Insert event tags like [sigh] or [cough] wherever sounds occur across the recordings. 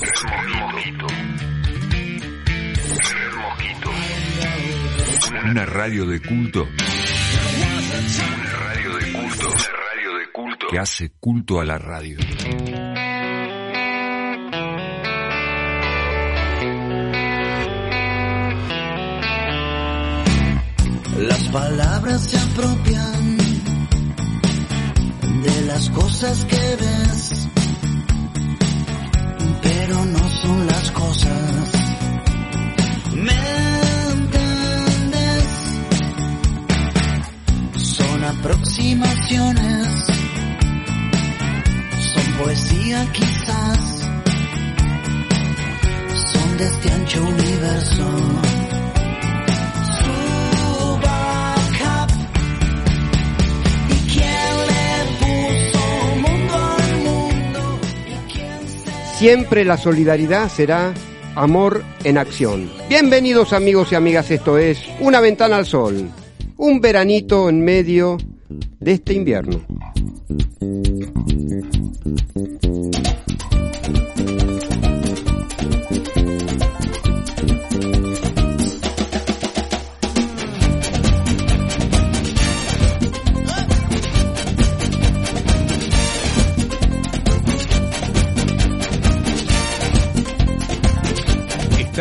Red Mosquito. Red Mosquito. Una radio de culto. Una radio de culto. Una radio de culto que hace culto a la radio. Las palabras se apropian de las cosas que ves, pero no son las cosas. ¿Me entiendes? Son aproximaciones, son poesía quizás, son de este ancho universo. Siempre la solidaridad será amor en acción. Bienvenidos amigos y amigas, esto es Una ventana al sol, un veranito en medio de este invierno.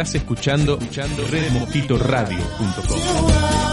Estás escuchando, escuchando redmosquitoradio.com.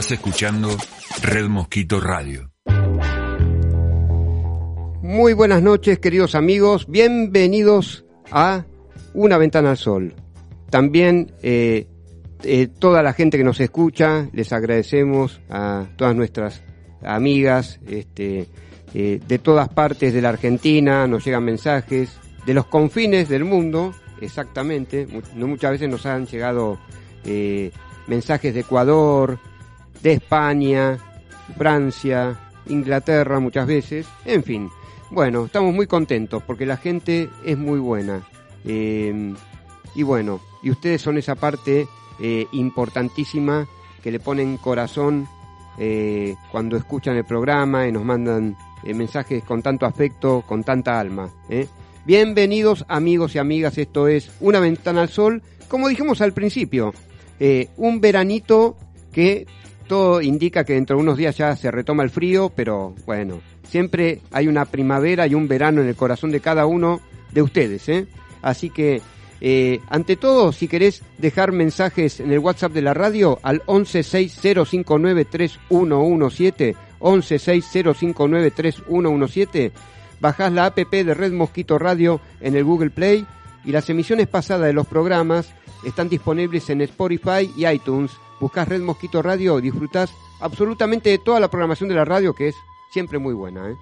Estás escuchando Red Mosquito Radio. Muy buenas noches, queridos amigos. Bienvenidos a Una Ventana al Sol. También eh, eh, toda la gente que nos escucha, les agradecemos a todas nuestras amigas este, eh, de todas partes de la Argentina, nos llegan mensajes de los confines del mundo, exactamente. Muchas veces nos han llegado mensajes de Ecuador, de España, Francia, Inglaterra muchas veces, en fin. Bueno, estamos muy contentos porque la gente es muy buena. Eh, y bueno, y ustedes son esa parte eh, importantísima que le ponen corazón eh, cuando escuchan el programa y nos mandan mensajes con tanto afecto, con tanta alma. Bienvenidos amigos y amigas, esto es Una Ventana al Sol, como dijimos al principio, un veranito que todo indica que dentro de unos días ya se retoma el frío, pero bueno, siempre hay una primavera y un verano en el corazón de cada uno de ustedes. ¿eh? Así que, eh, ante todo, si querés dejar mensajes en el WhatsApp de la radio al 1160593117, 1160593117, bajás la app de Red Mosquito Radio en el Google Play y las emisiones pasadas de los programas están disponibles en Spotify y iTunes buscas Red Mosquito Radio, disfrutás absolutamente de toda la programación de la radio, que es siempre muy buena. ¿eh?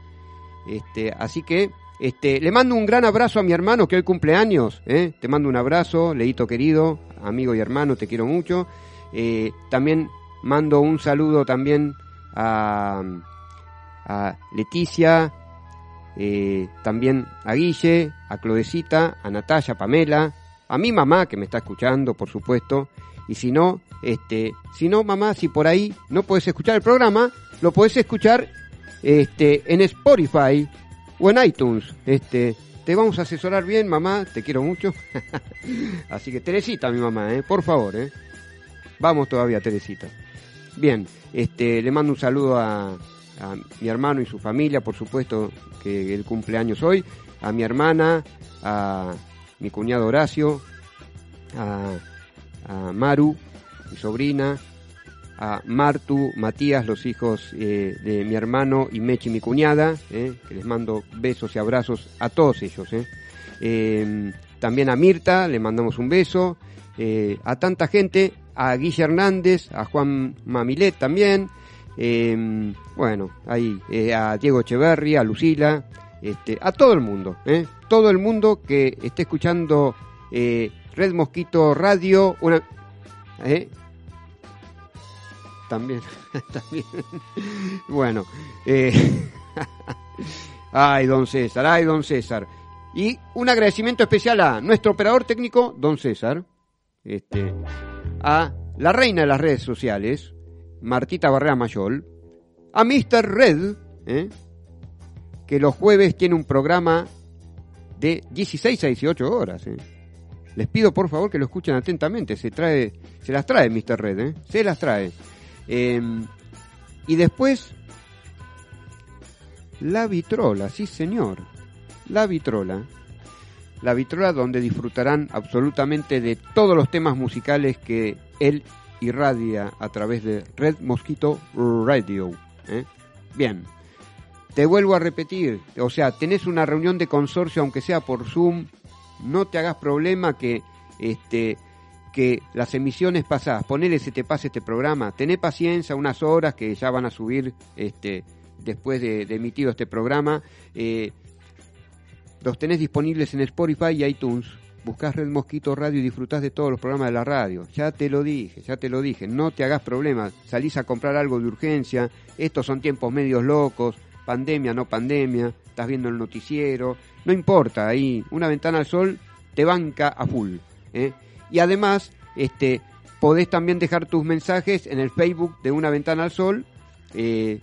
Este, así que este, le mando un gran abrazo a mi hermano que hoy cumple años. ¿eh? Te mando un abrazo, Leito querido, amigo y hermano, te quiero mucho. Eh, también mando un saludo también a, a Leticia, también a Guille, a Clodecita, a Natalia, Pamela, a mi mamá que me está escuchando, por supuesto, y si no, este, si no, mamá, si por ahí no puedes escuchar el programa, lo puedes escuchar este, en Spotify o en iTunes. Este, te vamos a asesorar bien, mamá, te quiero mucho. [laughs] Así que Teresita, mi mamá, ¿eh? por favor, ¿eh? Vamos todavía, Teresita. Bien, este, le mando un saludo a, a mi hermano y su familia, por supuesto, que el cumpleaños hoy, a mi hermana, a mi cuñado Horacio, a, a Maru, mi sobrina, a Martu, Matías, los hijos eh, de mi hermano y Mechi, mi cuñada, eh, que les mando besos y abrazos a todos ellos. Eh. Em, también a Mirta, le mandamos un beso, a tanta gente, a Guille Hernández, a Juan Mamilet también, em, bueno, ahí, a Diego Echeverri, a Lucila, este, a todo el mundo, todo el mundo que esté escuchando Red Mosquito Radio, una, ¿Eh? También, [laughs] también. Bueno, eh, [laughs] ay, don César, ay, don César. Y un agradecimiento especial a nuestro operador técnico, don César, este, a la reina de las redes sociales, Martita Barrea Mayol, a Mr. Red, ¿eh? que los jueves tiene un programa de 16 a 18 horas. ¿eh? Les pido por favor que lo escuchen atentamente. Se trae, se las trae Mr. Red, ¿eh? se las trae. Em, y después, la vitrola, sí señor, la vitrola. La vitrola donde disfrutarán absolutamente de todos los temas musicales que él irradia a través de Red Mosquito Radio. ¿eh? Bien, te vuelvo a repetir, o sea, tenés una reunión de consorcio, aunque sea por Zoom, no te hagas problema que este que las emisiones pasadas, ponele se te pase este programa, tené paciencia unas horas que ya van a subir este después de, emitido este programa. Eh, los tenés disponibles en Spotify y iTunes. Buscás Red Mosquito Radio y disfrutás de todos los programas de la radio. Ya te lo dije, ya te lo dije. No te hagas problemas. Salís a comprar algo de urgencia. Estos son tiempos medios locos. Pandemia, no pandemia. Estás viendo el noticiero no importa, ahí una ventana al sol te banca a full. ¿eh? Y además, este, podés también dejar tus mensajes en el Facebook de Una Ventana al Sol. Eh,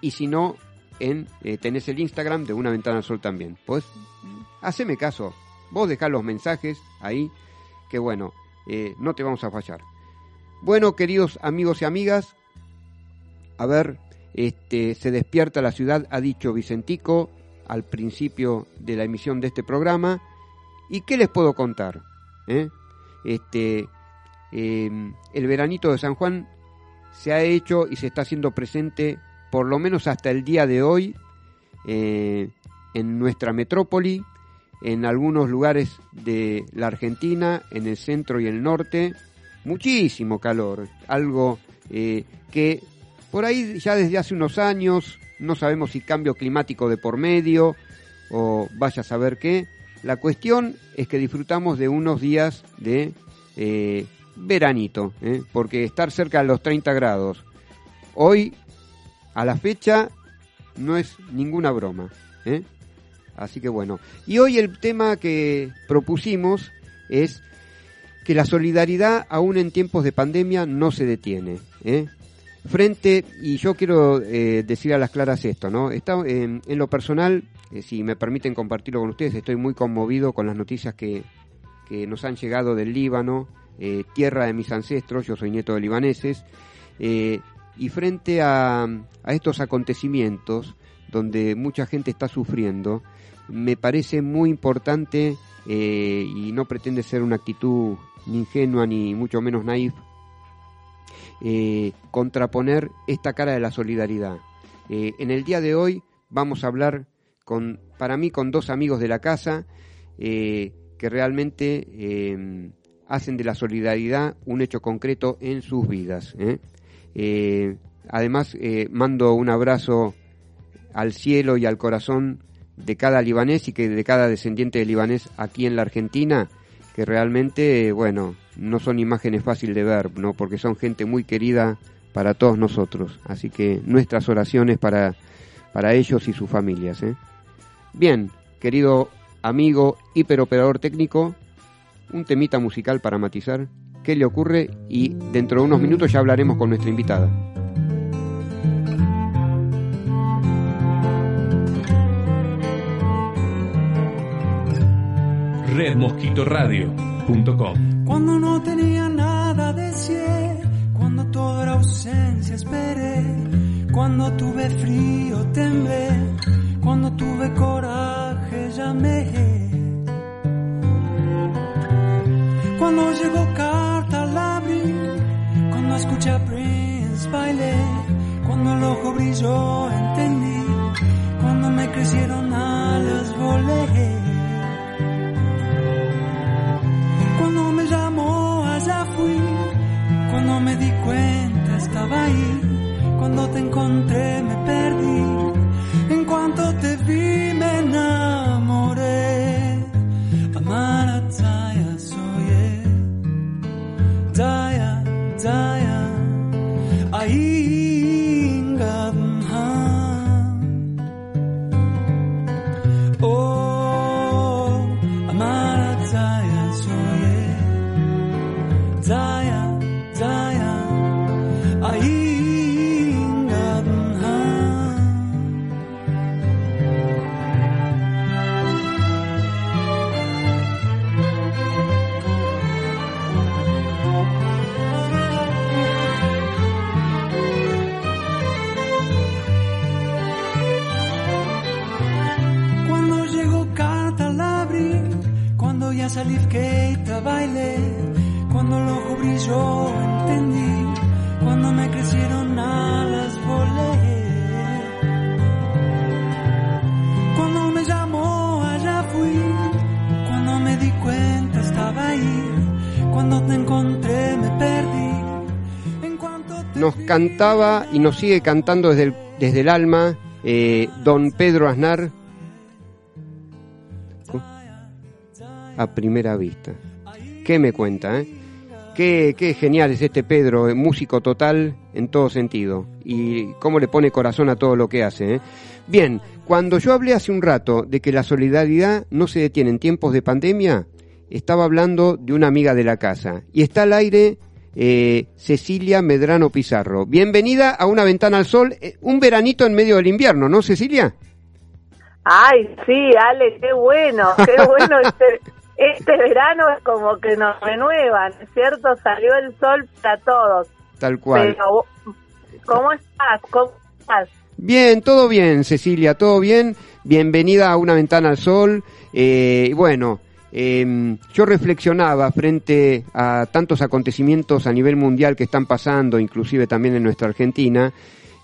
y si no, en, eh, tenés el Instagram de Una Ventana al Sol también. Pues, haceme caso. Vos dejá los mensajes ahí, que bueno, no te vamos a fallar. Bueno, queridos amigos y amigas, a ver, este, se despierta la ciudad, ha dicho Vicentico, al principio de la emisión de este programa. ¿Y qué les puedo contar? ¿Eh? Este, em, el veranito de San Juan se ha hecho y se está haciendo presente, por lo menos hasta el día de hoy, eh, en nuestra metrópoli, en algunos lugares de la Argentina, en el centro y el norte, muchísimo calor, algo eh, que por ahí ya desde hace unos años, no sabemos si cambio climático de por medio o vaya a saber qué, la cuestión es que disfrutamos de unos días de eh, veranito, ¿eh? porque estar cerca de los 30 grados hoy, a la fecha, no es ninguna broma. ¿eh? Así que bueno. Y hoy el tema que propusimos es que la solidaridad, aún en tiempos de pandemia, no se detiene. Frente, y yo quiero eh, decir a las claras esto, ¿no? Está, en lo personal, eh, si me permiten compartirlo con ustedes, estoy muy conmovido con las noticias que, que nos han llegado del Líbano, eh, tierra de mis ancestros, yo soy nieto de libaneses, eh, y frente a, a, estos acontecimientos donde mucha gente está sufriendo, me parece muy importante y no pretende ser una actitud ni ingenua ni mucho menos naif, contraponer esta cara de la solidaridad. en el día de hoy vamos a hablar con, para mí con dos amigos de la casa eh, que realmente eh, hacen de la solidaridad un hecho concreto en sus vidas. ¿eh? Eh, además, eh, mando un abrazo al cielo y al corazón de cada libanés y que de cada descendiente de libanés aquí en la Argentina, que realmente, bueno, no son imágenes fáciles de ver, ¿no? porque son gente muy querida para todos nosotros. Así que nuestras oraciones para, para ellos y sus familias. ¿eh? Bien, querido amigo hiperoperador técnico, un temita musical para matizar qué le ocurre y dentro de unos minutos ya hablaremos con nuestra invitada. Cuando no tenía nada deseé, cuando toda era ausencia esperé, cuando tuve frío temblé, cuando tuve coraje llamé. Cuando llegó carta la abrí, cuando escuché a Prince bailé, cuando el ojo brilló entendí, cuando me crecieron alas volé. Cantaba y nos sigue cantando desde el, desde el alma eh, don Pedro Aznar a primera vista. ¿Qué me cuenta? Eh? Qué, qué genial es este Pedro, eh, músico total en todo sentido. Y cómo le pone corazón a todo lo que hace. eh. Bien, cuando yo hablé hace un rato de que la solidaridad no se detiene en tiempos de pandemia, estaba hablando de una amiga de la casa. Y está al aire eh, Cecilia Medrano Pizarro. Bienvenida a Una Ventana al Sol, eh, un veranito en medio del invierno, ¿no, Cecilia? Ay, sí, Ale, qué bueno, qué [laughs] bueno este, este verano es como que nos renuevan, ¿cierto? Salió el sol para todos. Tal cual. Pero, ¿cómo estás? ¿Cómo estás? Bien, todo bien, Cecilia, todo bien. Bienvenida a Una Ventana al Sol. Eh, bueno, eh, yo reflexionaba frente a tantos acontecimientos a nivel mundial que están pasando, inclusive también en nuestra Argentina,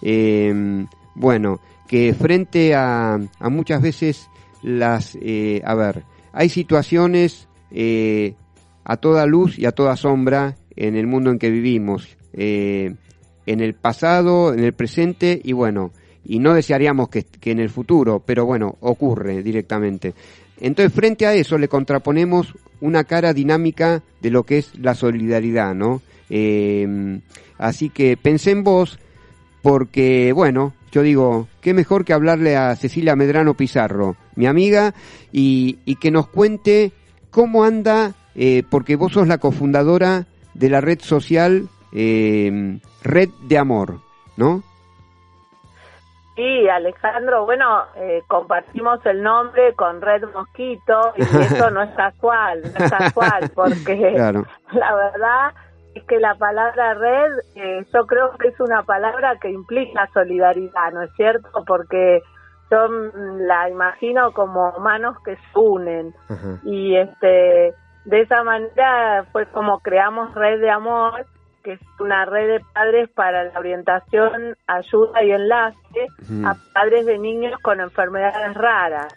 eh, bueno, que frente a, a muchas veces las, eh, a ver, hay situaciones eh, a toda luz y a toda sombra en el mundo en que vivimos, eh, en el pasado, en el presente y bueno, y no desearíamos que, que en el futuro, pero bueno, ocurre directamente. Entonces, frente a eso le contraponemos una cara dinámica de lo que es la solidaridad, ¿no? Eh, así que pensé en vos porque, bueno, yo digo, qué mejor que hablarle a Cecilia Medrano Pizarro, mi amiga, y, que nos cuente cómo anda, eh, porque vos sos la cofundadora de la red social eh, Red de Amor, ¿no? Sí, Alejandro, bueno, eh, compartimos el nombre con Red Mosquito y [laughs] eso no es casual, no es casual, porque [laughs] Claro. la verdad es que la palabra red eh, yo creo que es una palabra que implica solidaridad, ¿no es cierto? Porque yo mm, la imagino como manos que se unen Ajá. y este de esa manera fue como creamos Red de Amor, que es una red de padres para la orientación, ayuda y enlace a padres de niños con enfermedades raras.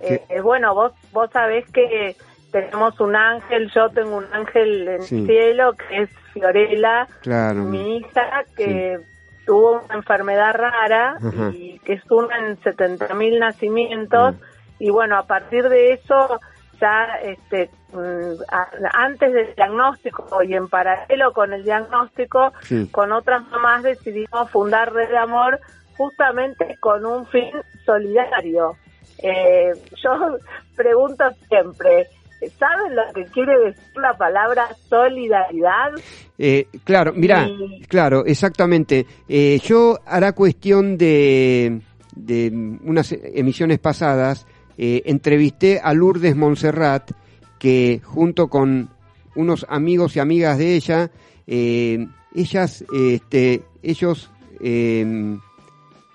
Eh, eh, bueno, vos vos sabés que tenemos un ángel, yo tengo un ángel en Sí. el cielo que es Fiorella, Claro. mi hija que tuvo una enfermedad rara Ajá. y que es una en 70 mil nacimientos Mm. y bueno, a partir de eso ya este mm, antes del diagnóstico y en paralelo con el diagnóstico Sí. con otras mamás decidimos fundar Red de Amor justamente con un fin solidario. Eh, yo [laughs] pregunto siempre, ¿saben lo que quiere decir la palabra solidaridad? Eh, claro, mira, Y- claro, exactamente. Eh, yo hará cuestión de, de unas emisiones pasadas, eh, entrevisté a Lourdes Montserrat, que junto con unos amigos y amigas de ella, eh, ellas, este, ellos, eh,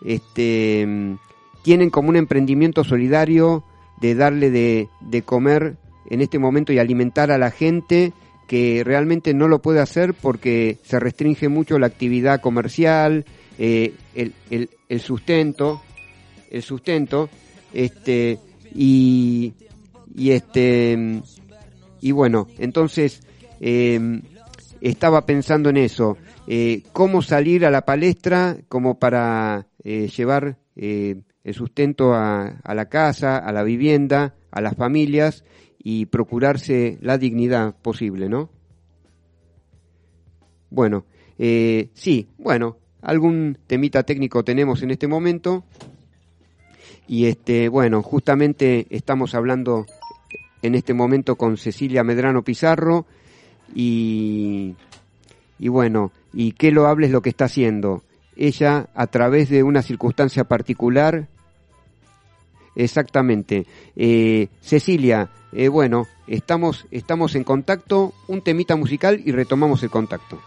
este, tienen como un emprendimiento solidario de darle de, de comer en este momento y alimentar a la gente que realmente no lo puede hacer porque se restringe mucho la actividad comercial, eh, el, el, el sustento, el sustento, este, y, y este, y bueno, entonces eh, estaba pensando en eso, eh, cómo salir a la palestra como para eh, llevar eh, el sustento a, a la casa, a la vivienda, a las familias y procurarse la dignidad posible, ¿no? Bueno, eh, sí, bueno, algún temita técnico tenemos en este momento y este, bueno, justamente estamos hablando en este momento con Cecilia Medrano Pizarro y, y bueno, y qué lo hables lo que está haciendo. Ella, a través de una circunstancia particular, exactamente. Eh, Cecilia, eh, bueno, estamos, estamos en contacto, un temita musical y retomamos el contacto.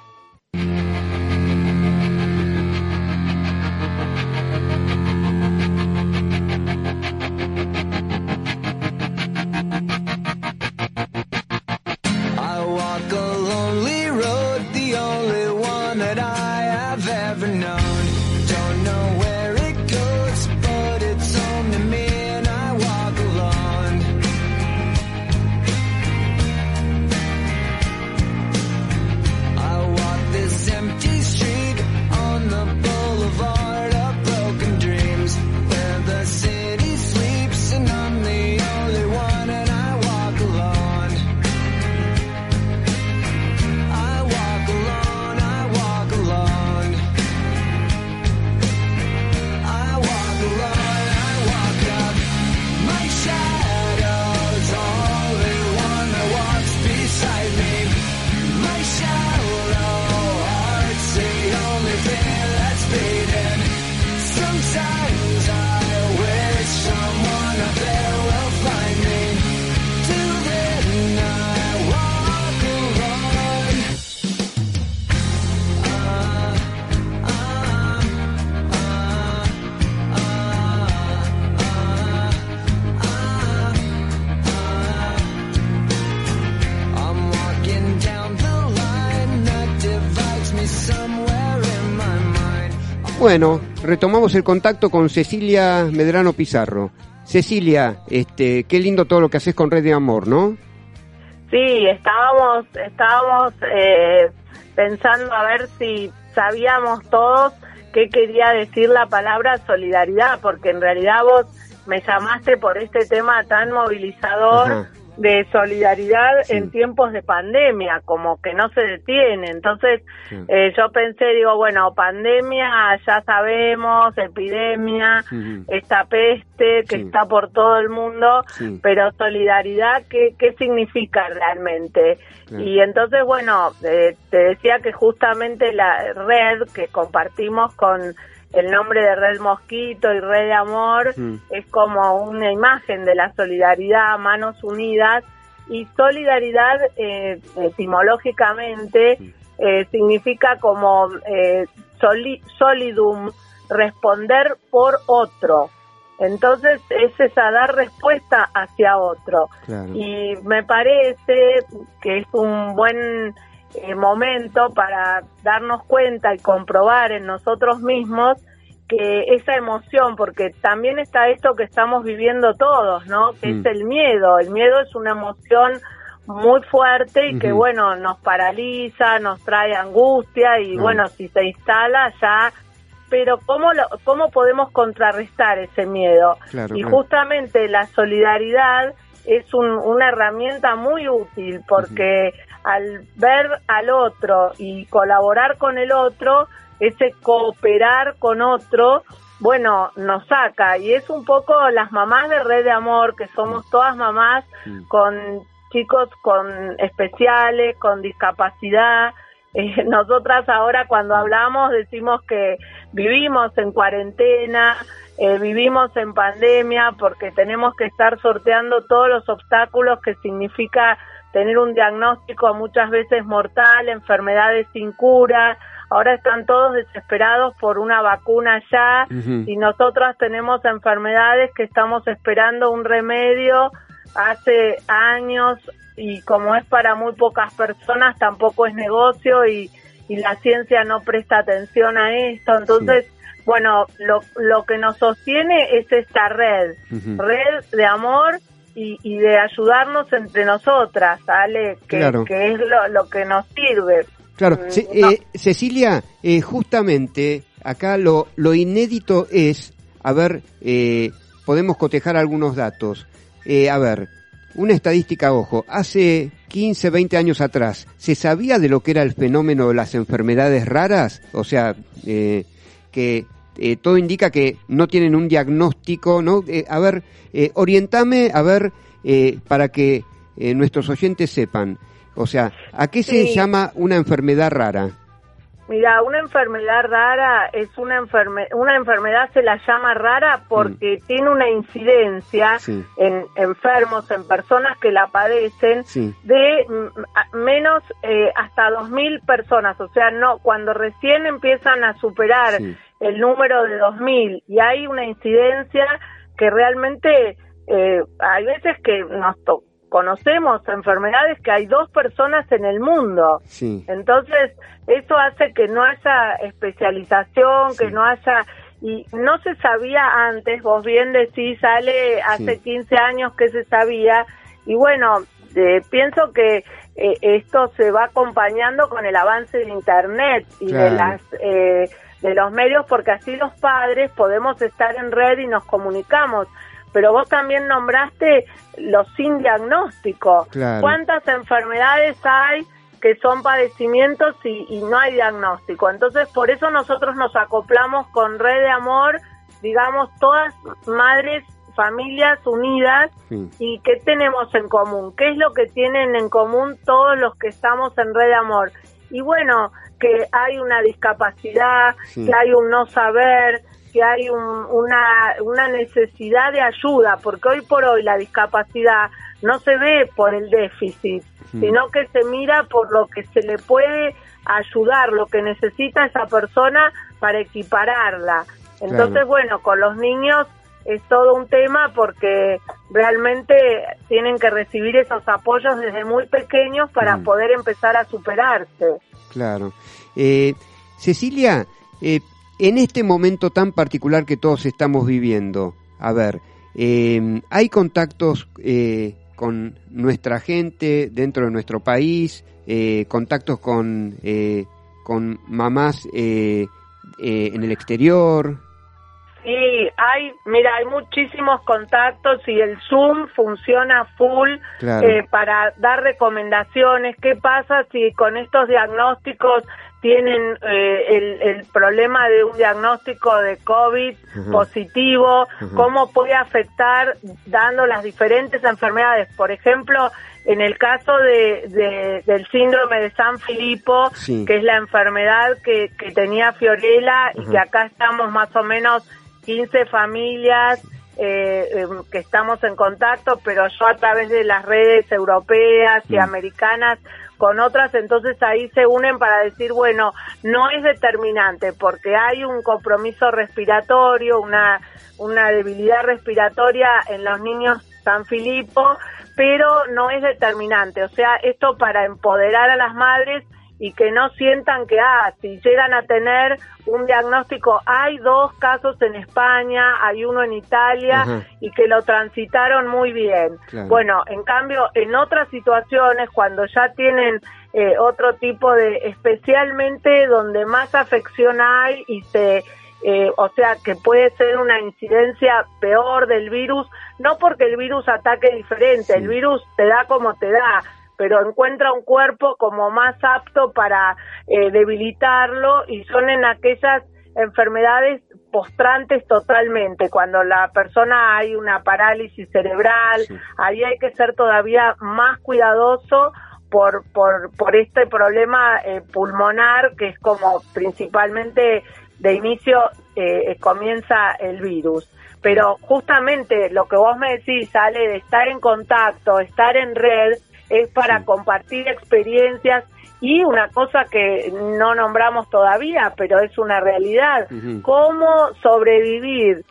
Bueno, retomamos el contacto con Cecilia Medrano Pizarro. Cecilia, este, qué lindo todo lo que haces con Red de Amor, ¿no? Sí, estábamos, estábamos eh, pensando a ver si sabíamos todos qué quería decir la palabra solidaridad, porque en realidad vos me llamaste por este tema tan movilizador Ajá. De solidaridad Sí. en tiempos de pandemia, como que no se detiene. Entonces, Sí. eh, yo pensé, digo, bueno, pandemia, ya sabemos, epidemia, esta peste que está por todo el mundo, pero solidaridad, ¿qué, qué significa realmente? Y entonces, bueno, eh, te decía que justamente la red que compartimos con el nombre de Red Mosquito y Red de Amor Mm. es como una imagen de la solidaridad, manos unidas, y solidaridad eh, etimológicamente eh, significa como eh, soli- solidum, responder por otro. Entonces es esa dar respuesta hacia otro. Claro. Y me parece que es un buen eh, momento para darnos cuenta y comprobar en nosotros mismos que esa emoción, porque también está esto que estamos viviendo todos, ¿no? Que Mm. es el miedo. El miedo es una emoción muy fuerte y que, bueno, nos paraliza, nos trae angustia y, Claro. bueno, si se instala ya... Pero ¿cómo, lo, ¿cómo podemos contrarrestar ese miedo? Claro, y claro. justamente la solidaridad es un- una herramienta muy útil porque al ver al otro y colaborar con el otro, ese cooperar con otro, bueno, nos saca. Y es un poco las mamás de Red de Amor, que somos todas mamás con chicos con especiales, con discapacidad. Eh, [laughs] nosotras ahora cuando hablamos decimos que vivimos en cuarentena, eh, vivimos en pandemia porque tenemos que estar sorteando todos los obstáculos que significa tener un diagnóstico muchas veces mortal, enfermedades sin cura. Ahora están todos desesperados por una vacuna ya y nosotras tenemos enfermedades que estamos esperando un remedio hace años y como es para muy pocas personas tampoco es negocio y, y la ciencia no presta atención a esto. Entonces, bueno, lo, lo que nos sostiene es esta red, red de amor y, y de ayudarnos entre nosotras, ¿vale? Que, Claro. que es lo, lo que nos sirve. Claro, Mm, Ce- no. eh, Cecilia, eh, justamente acá lo, lo inédito es, a ver, eh, podemos cotejar algunos datos. Eh, a ver, una estadística, ojo, hace 15, 20 años atrás, ¿se sabía de lo que era el fenómeno de las enfermedades raras? O sea, eh, que eh, todo indica que no tienen un diagnóstico, ¿no? Eh, a ver, eh, orientame, a ver, eh, para que nuestros oyentes sepan. O sea, ¿a qué se Sí. llama una enfermedad rara? Mira, una enfermedad rara es una enferme una enfermedad se la llama rara porque tiene una incidencia Mm. Sí. en enfermos, en personas que la padecen Sí. de mm, menos eh, hasta 2000 personas, o sea, no cuando recién empiezan a superar Sí. el número de 2000 y hay una incidencia que realmente eh, hay veces que nos to- conocemos enfermedades que hay dos personas en el mundo. Sí. Entonces, eso hace que no haya especialización, Sí. que no haya... Y no se sabía antes, vos bien decís, sale hace Sí. 15 años que se sabía, y bueno, eh, pienso que eh, esto se va acompañando con el avance de Internet y de las... eh, de los medios porque así los padres podemos estar en red y nos comunicamos pero vos también nombraste los sin diagnóstico. Claro. ¿Cuántas enfermedades hay que son padecimientos y, y no hay diagnóstico? Entonces, por eso nosotros nos acoplamos con Red de Amor, digamos, todas madres, familias unidas. Sí. ¿Y qué tenemos en común? ¿Qué es lo que tienen en común todos los que estamos en Red de Amor? Y bueno, que hay una discapacidad, Sí. que hay un no saber, que hay un- una, una necesidad de ayuda, porque hoy por hoy la discapacidad no se ve por el déficit, sino que se mira por lo que se le puede ayudar, lo que necesita esa persona para equipararla. Entonces, Claro. bueno, con los niños es todo un tema porque realmente tienen que recibir esos apoyos desde muy pequeños para Mm. poder empezar a superarse. Claro. Eh, Cecilia, eh, en este momento tan particular que todos estamos viviendo, a ver, eh, ¿hay contactos eh, con nuestra gente dentro de nuestro país? Eh, ¿Contactos con, eh, con mamás eh, eh, en el exterior? Sí, hay, mira, hay muchísimos contactos y el Zoom funciona full Claro. eh, para dar recomendaciones. ¿Qué pasa si con estos diagnósticos tienen eh, el, el problema de un diagnóstico de COVID positivo? Ujú. ¿Cómo puede afectar dando las diferentes enfermedades? Por ejemplo, en el caso de, de- del síndrome de San Filipo, Sí. que es la enfermedad que, que tenía Fiorella y que acá estamos más o menos 15 familias eh, eh, que estamos en contacto, pero yo a través de las redes europeas y Mm. americanas con otras, entonces ahí se unen para decir, bueno, no es determinante porque hay un compromiso respiratorio, una, una debilidad respiratoria en los niños San Filipo, pero no es determinante. O sea, esto para empoderar a las madres y que no sientan que, ah, si llegan a tener un diagnóstico, hay dos casos en España, hay uno en Italia Ajá. y que lo transitaron muy bien. Claro. Bueno, en cambio, en otras situaciones, cuando ya tienen eh, otro tipo de, especialmente donde más afección hay y se, eh, o sea, que puede ser una incidencia peor del virus, no porque el virus ataque diferente, Sí. el virus te da como te da, pero encuentra un cuerpo como más apto para eh, debilitarlo y son en aquellas enfermedades postrantes totalmente, cuando la persona hay una parálisis cerebral, Sí. ahí hay que ser todavía más cuidadoso por, por, por este problema eh, pulmonar que es como principalmente de inicio eh, comienza el virus. Pero justamente lo que vos me decís, sale de estar en contacto, estar en red, es para Sí. compartir experiencias y una cosa que no nombramos todavía, pero es una realidad, cómo sobrevivir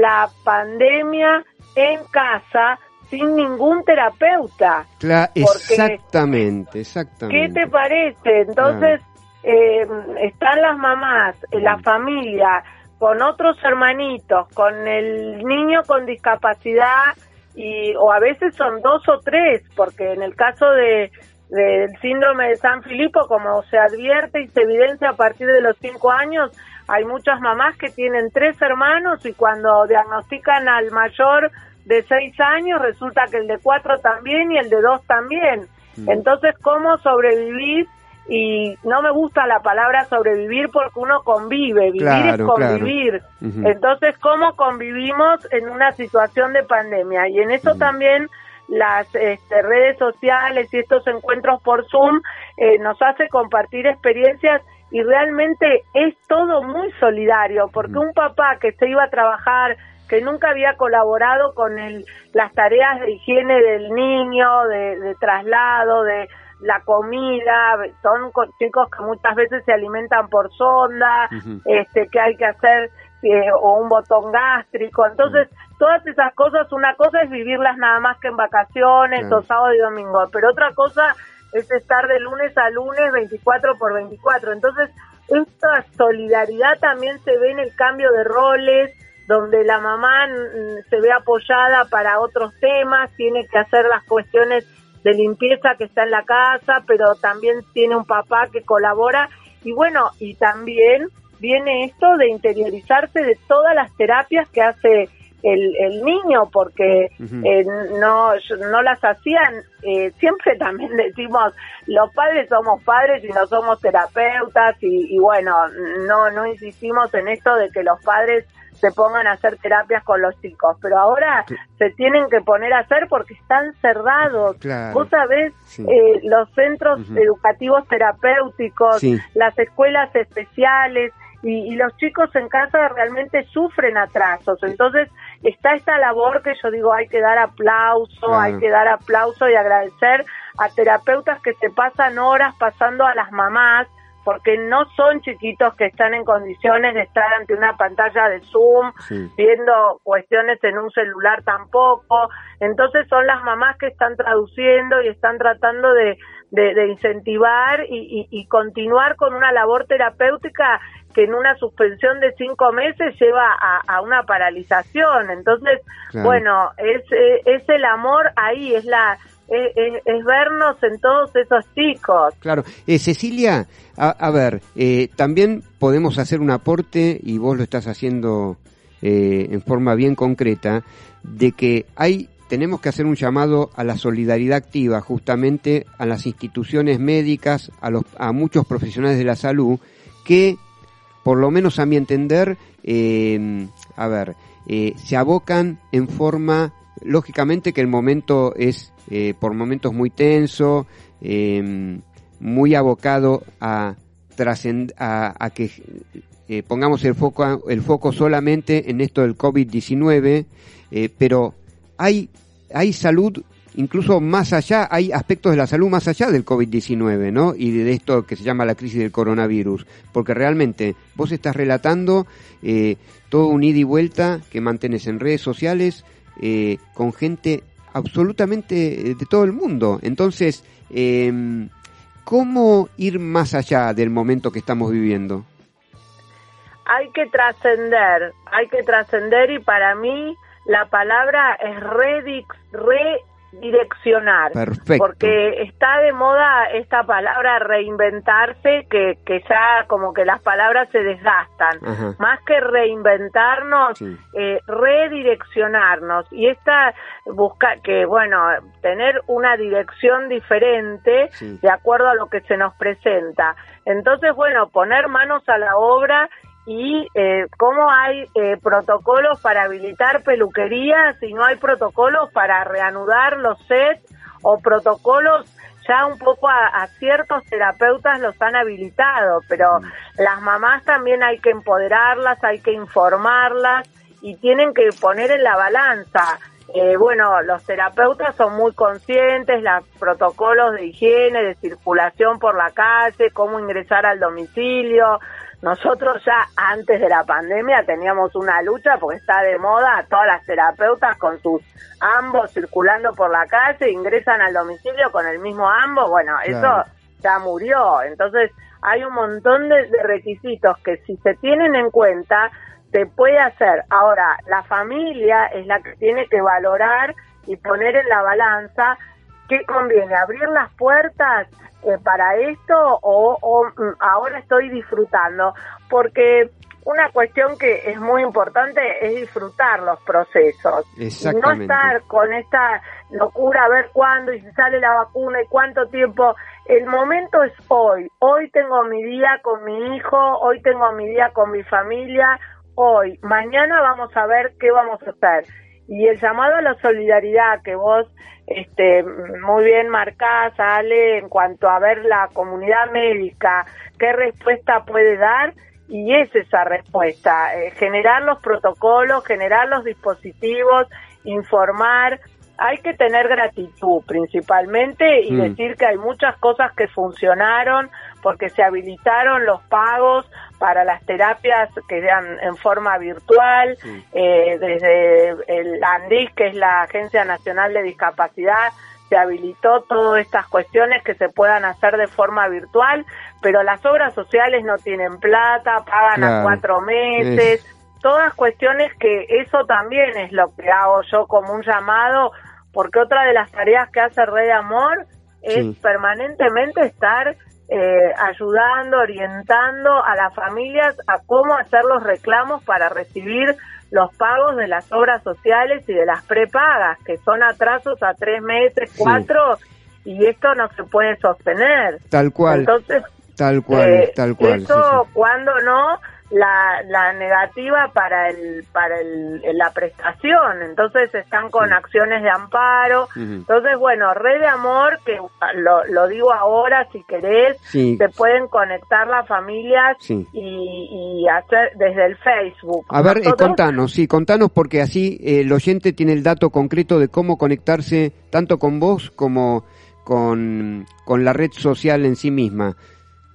la pandemia en casa sin ningún terapeuta. Porque- exactamente, ¿Qué exactamente. te parece? Entonces, eh, están las mamás, eh, la familia, con otros hermanitos, con el niño con discapacidad, y, o a veces son dos o tres, porque en el caso de del síndrome de San Filipo, como se advierte y se evidencia a partir de los cinco años, hay muchas mamás que tienen tres hermanos y cuando diagnostican al mayor de seis años, resulta que el de cuatro también y el de dos también. Mm. Entonces, ¿cómo sobrevivir? Y no me gusta la palabra sobrevivir porque uno convive, vivir es Claro, claro. convivir. Entonces, ¿cómo convivimos en una situación de pandemia? Y en eso también las este, redes sociales y estos encuentros por Zoom eh, nos hace compartir experiencias y realmente es todo muy solidario porque un papá que se iba a trabajar que nunca había colaborado con el, las tareas de higiene del niño, de, de traslado, de la comida, son co- chicos que muchas veces se alimentan por sonda, este que hay que hacer eh, o un botón gástrico. Entonces, todas esas cosas, una cosa es vivirlas nada más que en vacaciones Claro. o sábado y domingo, pero otra cosa es estar de lunes a lunes 24 por 24. Entonces, esta solidaridad también se ve en el cambio de roles, donde la mamá mm, se ve apoyada para otros temas, tiene que hacer las cuestiones de limpieza que está en la casa, pero también tiene un papá que colabora. Y bueno, y también viene esto de interiorizarse de todas las terapias que hace el, el niño, porque eh, no, no las hacían, eh, siempre [laughs] también decimos, los padres somos padres y no somos terapeutas y, y bueno, no, no insistimos en esto de que los padres se pongan a hacer terapias con los chicos, pero ahora se tienen que poner a hacer porque están cerrados. Claro. Vos sabés, Sí. eh, los centros educativos terapéuticos, Sí. las escuelas especiales y, y los chicos en casa realmente sufren atrasos. Entonces está esta labor que yo digo hay que dar aplauso, Claro. hay que dar aplauso y agradecer a terapeutas que se pasan horas pasando a las mamás porque no son chiquitos que están en condiciones de estar ante una pantalla de Zoom, Sí. viendo cuestiones en un celular tampoco. Entonces son las mamás que están traduciendo y están tratando de, de, de incentivar y, y- y continuar con una labor terapéutica que en una suspensión de cinco meses lleva a, a una paralización. Entonces, Claro. bueno, es, es el amor ahí, es la es, es- es vernos en todos esos chicos. Claro. Eh, Cecilia, a, a ver, eh, también podemos hacer un aporte, y vos lo estás haciendo eh, en forma bien concreta, de que hay tenemos que hacer un llamado a la solidaridad activa, justamente a las instituciones médicas, a, los, a muchos profesionales de la salud, que, por lo menos a mi entender, eh, a ver, eh, se abocan en forma, lógicamente que el momento es eh, por momentos muy tenso, eh, muy abocado a, a, a que eh, pongamos el foco, el foco solamente en esto del COVID-19, eh, pero hay, hay salud incluso más allá, hay aspectos de la salud más allá del COVID-19, ¿no? Y de esto que se llama la crisis del coronavirus, porque realmente vos estás relatando eh, todo un ida y vuelta que mantenés en redes sociales eh, con gente absolutamente eh, de todo el mundo. Entonces, eh, ¿cómo ir más allá del momento que estamos viviendo? Hay que trascender, hay que trascender y para mí la palabra es redix- redireccionar. Perfecto. Porque está de moda esta palabra reinventarse, que, que ya como que las palabras se desgastan. Ajá. Más que reinventarnos, Sí. eh, redireccionarnos. Y esta busca que, bueno, tener una dirección diferente Sí. de acuerdo a lo que se nos presenta. Entonces, bueno, poner manos a la obra y eh, cómo hay eh, protocolos para habilitar peluquerías y no hay protocolos para reanudar los sets o protocolos ya un poco a, a ciertos terapeutas los han habilitado, pero las mamás también hay que empoderarlas, hay que informarlas y tienen que poner en la balanza. Eh, bueno, los terapeutas son muy conscientes, los protocolos de higiene, de circulación por la calle, cómo ingresar al domicilio. Nosotros ya antes de la pandemia teníamos una lucha porque está de moda todas las terapeutas con sus ambos circulando por la calle, ingresan al domicilio con el mismo ambos. Bueno, Claro. eso ya murió. Entonces hay un montón de, de requisitos que si se tienen en cuenta se puede hacer. Ahora, la familia es la que tiene que valorar y poner en la balanza qué conviene, abrir las puertas eh, para esto o, o, mm, ahora estoy disfrutando, porque una cuestión que es muy importante es disfrutar los procesos. No estar con esta locura a ver cuándo y si sale la vacuna y cuánto tiempo. El momento es hoy. Hoy tengo mi día con mi hijo, hoy tengo mi día con mi familia, hoy. Mañana vamos a ver qué vamos a hacer. Y el llamado a la solidaridad que vos este, muy bien marcás, Ale, en cuanto a ver la comunidad médica, qué respuesta puede dar, y es esa respuesta, eh, generar los protocolos, generar los dispositivos, informar. Hay que tener gratitud principalmente y Mm. decir que hay muchas cosas que funcionaron porque se habilitaron los pagos para las terapias que eran en forma virtual, eh, desde el ANDIS, que es la Agencia Nacional de Discapacidad, se habilitó todas estas cuestiones que se puedan hacer de forma virtual, pero las obras sociales no tienen plata, pagan Claro. a cuatro meses, todas cuestiones que eso también es lo que hago yo como un llamado, porque otra de las tareas que hace Red de Amor es Sí. permanentemente estar eh, ayudando, orientando a las familias a cómo hacer los reclamos para recibir los pagos de las obras sociales y de las prepagas, que son atrasos a tres meses, Sí. cuatro, y esto no se puede sostener. Tal cual, Entonces, tal cual, eh, tal cual. Eso, sí, sí. cuando no, la, la negativa para el para el, la prestación. Entonces están con Sí. acciones de amparo. Entonces, bueno, Red de Amor, que lo, lo digo ahora si querés, Sí. se pueden conectar las familias Sí. y, y hacer desde el Facebook. A ver, eh, contanos, sí, contanos porque así eh, el oyente tiene el dato concreto de cómo conectarse tanto con vos como con, con la red social en sí misma.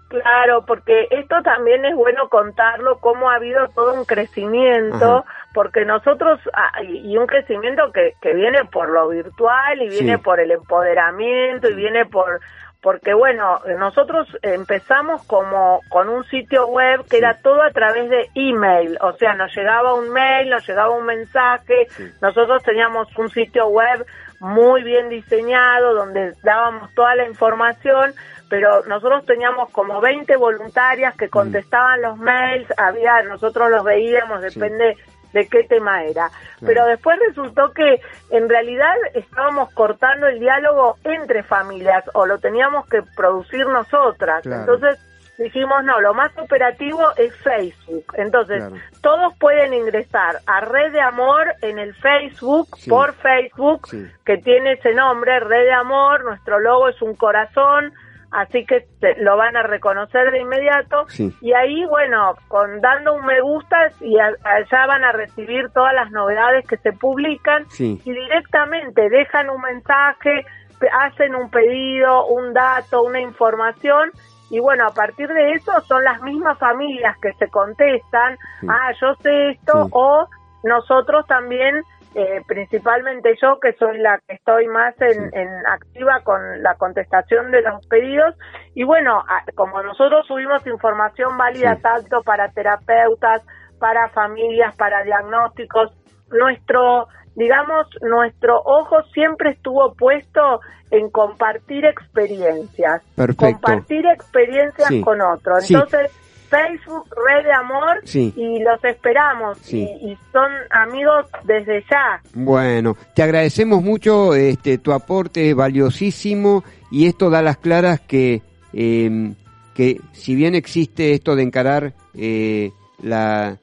Claro, porque esto también es bueno contarlo, cómo ha habido todo un crecimiento, porque nosotros, ah, y un crecimiento que, que viene por lo virtual y viene Sí. por el empoderamiento y viene por, porque bueno, nosotros empezamos como con un sitio web que era todo a través de email, o sea, nos llegaba un mail, nos llegaba un mensaje, nosotros teníamos un sitio web muy bien diseñado donde dábamos toda la información, pero nosotros teníamos como 20 voluntarias que contestaban los mails, había nosotros los veíamos, depende de qué tema era. Pero después resultó que en realidad estábamos cortando el diálogo entre familias o lo teníamos que producir nosotras. Claro. Entonces dijimos, no, lo más operativo es Facebook. Entonces, Claro. todos pueden ingresar a Red de Amor en el Facebook, Sí. por Facebook, Sí. que tiene ese nombre, Red de Amor, nuestro logo es un corazón, así que lo van a reconocer de inmediato. Sí. Y ahí, bueno, con dando un me gusta y a- allá van a recibir todas las novedades que se publican Sí. y directamente dejan un mensaje, hacen un pedido, un dato, una información y bueno, a partir de eso son las mismas familias que se contestan, Sí. ah, yo sé esto o nosotros también, eh, principalmente yo que soy la que estoy más en, en activa con la contestación de los pedidos y bueno, como nosotros subimos información válida Sí. tanto para terapeutas, para familias, para diagnósticos, nuestro, digamos, nuestro ojo siempre estuvo puesto en compartir experiencias, Perfecto. compartir experiencias Sí. con otros. Entonces, Facebook, Red de Amor, Sí. y los esperamos, Sí. y, y son amigos desde ya. Bueno, te agradecemos mucho este, tu aporte valiosísimo y esto da las claras que, eh, que si bien existe esto de encarar eh, la,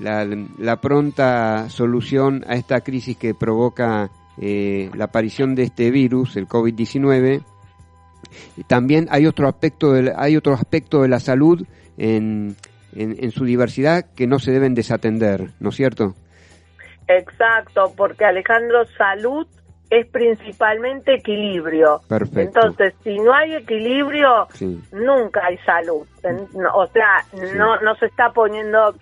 la, la pronta solución a esta crisis que provoca eh, la aparición de este virus, el COVID-19, también hay otro aspecto de, hay otro aspecto de la salud en, en, en su diversidad que no se deben desatender, ¿no es cierto? Exacto, porque Alejandro, salud es principalmente equilibrio. Perfecto. Entonces, si no hay equilibrio, Sí. nunca hay salud. O sea, no, no se está poniendo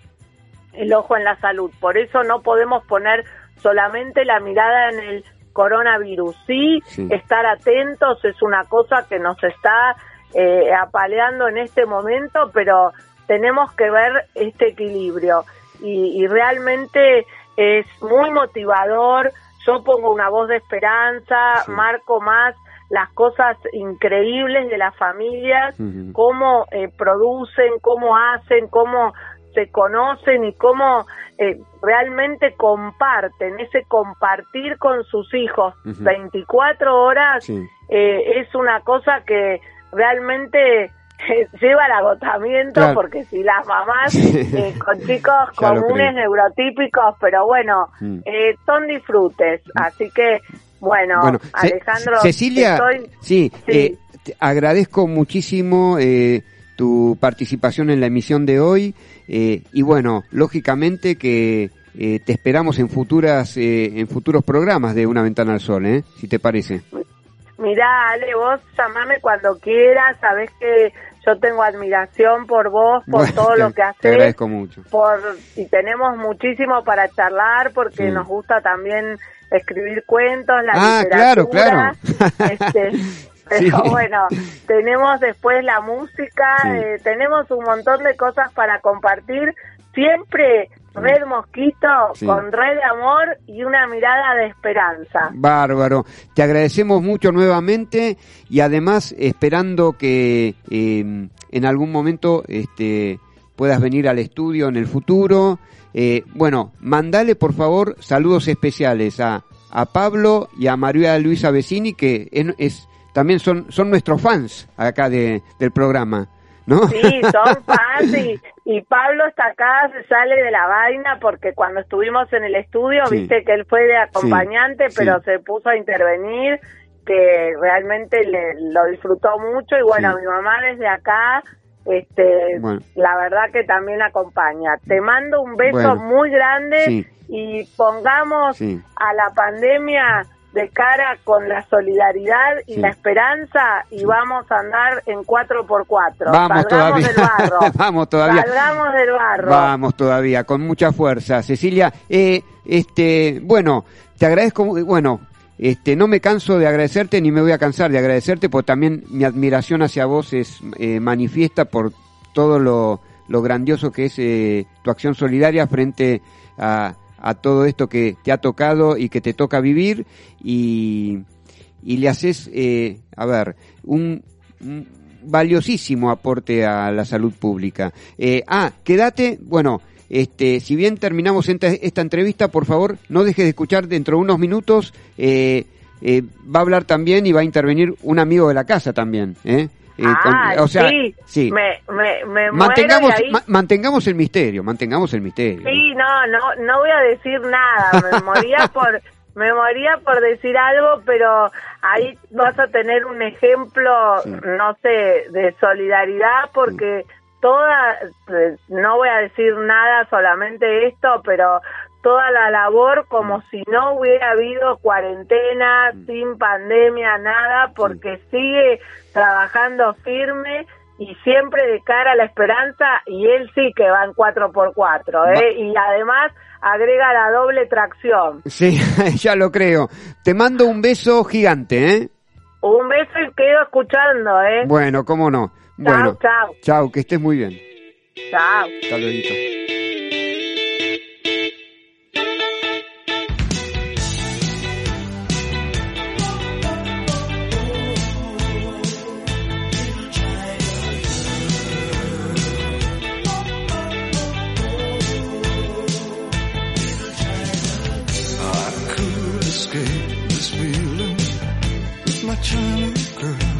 el ojo en la salud. Por eso no podemos poner solamente la mirada en el coronavirus. Sí, Sí. estar atentos es una cosa que nos está eh, apaleando en este momento, pero tenemos que ver este equilibrio. Y, y realmente es muy motivador. Yo pongo una voz de esperanza, Sí. marco más las cosas increíbles de las familias, cómo eh, producen, cómo hacen, cómo se conocen y cómo eh, realmente comparten, ese compartir con sus hijos Ujú. 24 horas Sí. eh, es una cosa que realmente [laughs] lleva al agotamiento Claro. porque si las mamás eh, con [laughs] chicos comunes neurotípicos, pero bueno, Mm. eh, son disfrutes, así que bueno, Bueno, Ce- Alejandro, Cecilia, estoy- sí, Sí. eh, te agradezco muchísimo eh, tu participación en la emisión de hoy eh, y bueno, lógicamente que te esperamos en futuras eh, en futuros programas de Una Ventana al Sol, ¿eh? Si te parece. Mirá, Ale, vos llamame cuando quieras, sabés que yo tengo admiración por vos, por Bueno, todo te- lo que Te haces, agradezco mucho. por y tenemos muchísimo para charlar porque Sí. nos gusta también escribir cuentos, la Ah, literatura. claro, claro. [laughs] Este, [laughs] pero Sí. bueno, tenemos después la música, Sí. eh, tenemos un montón de cosas para compartir, siempre Red Mosquito Sí. con Red de Amor y una mirada de esperanza. Bárbaro. Te agradecemos mucho nuevamente y además esperando que eh, en algún momento este, puedas venir al estudio en el futuro. Eh, bueno, mandale por favor saludos especiales a, a Pablo y a María Luisa Vecini que es, es- también son, son nuestros fans acá de, del programa. ¿No? Sí, son fans y, y Pablo está acá, se sale de la vaina porque cuando estuvimos en el estudio, Sí. viste que él fue de acompañante, Sí, pero se puso a intervenir, que realmente le, lo disfrutó mucho y bueno, mi mamá desde acá, este, Bueno. la verdad que también acompaña. Te mando un beso Bueno. muy grande Sí. y pongamos Sí. a la pandemia de cara con la solidaridad y Sí. la esperanza y vamos a andar en 4x4. Vamos Salgamos todavía. del barro. [laughs] Vamos todavía. Salgamos del barro. Vamos todavía, con mucha fuerza. Cecilia, eh, este, bueno, te agradezco, bueno, este, no me canso de agradecerte ni me voy a cansar de agradecerte, porque también mi admiración hacia vos es eh, manifiesta por todo lo, lo grandioso que es eh, tu acción solidaria frente a, a todo esto que te ha tocado y que te toca vivir y, y le haces, eh, a ver, un, valiosísimo aporte a la salud pública. Eh, ah, quédate, bueno, este, si bien terminamos esta, esta entrevista, por favor, no dejes de escuchar dentro de unos minutos, eh, eh, va a hablar también y va a intervenir un amigo de la casa también, con- Ah, o sea, sí, sí. Me, me, me Mantengamos, muero ma- mantengamos el misterio, mantengamos el misterio. Sí, no, no, no voy a decir nada. Me moría [laughs] por, me moría por decir algo, pero ahí vas a tener un ejemplo, Sí. no sé, de solidaridad, porque toda, eh, no voy a decir nada, solamente esto, pero toda la labor como si no hubiera habido cuarentena, sin pandemia, nada, porque sigue trabajando firme y siempre de cara a la esperanza y él sí que va en 4x4, ¿eh? Y además agrega la doble tracción. Sí, [laughs] ya lo creo. Te mando un beso gigante, ¿eh? Un beso y quedo escuchando, ¿eh? Bueno, cómo no. Bueno, chao. chao, que estés muy bien. Chao. Hasta luego. trying girl.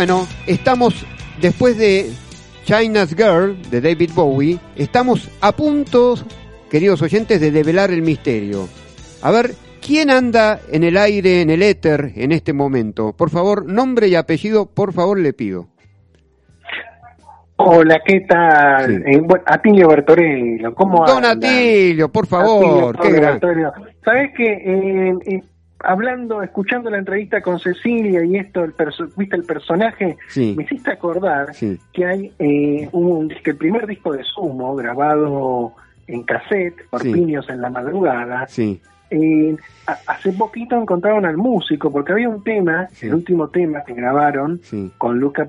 Bueno, estamos después de China's Girl de David Bowie, estamos a punto, queridos oyentes, de develar el misterio. A ver, ¿quién anda en el aire, en el éter, en este momento? Por favor, nombre y apellido, por favor, le pido. Hola, ¿qué tal? Eh, bueno, Atilio Bertorello, ¿cómo Don? Atilio, por favor, Atilio qué gran... Bertorello. ¿Sabés que eh, eh, hablando, escuchando la entrevista con Cecilia y esto, el viste el personaje, Sí. me hiciste acordar Sí. que hay eh, un que el primer disco de Sumo grabado en cassette por Sí. Pinios en la madrugada. Eh, hace poquito encontraron al músico porque había un tema, el último tema que grabaron con Luca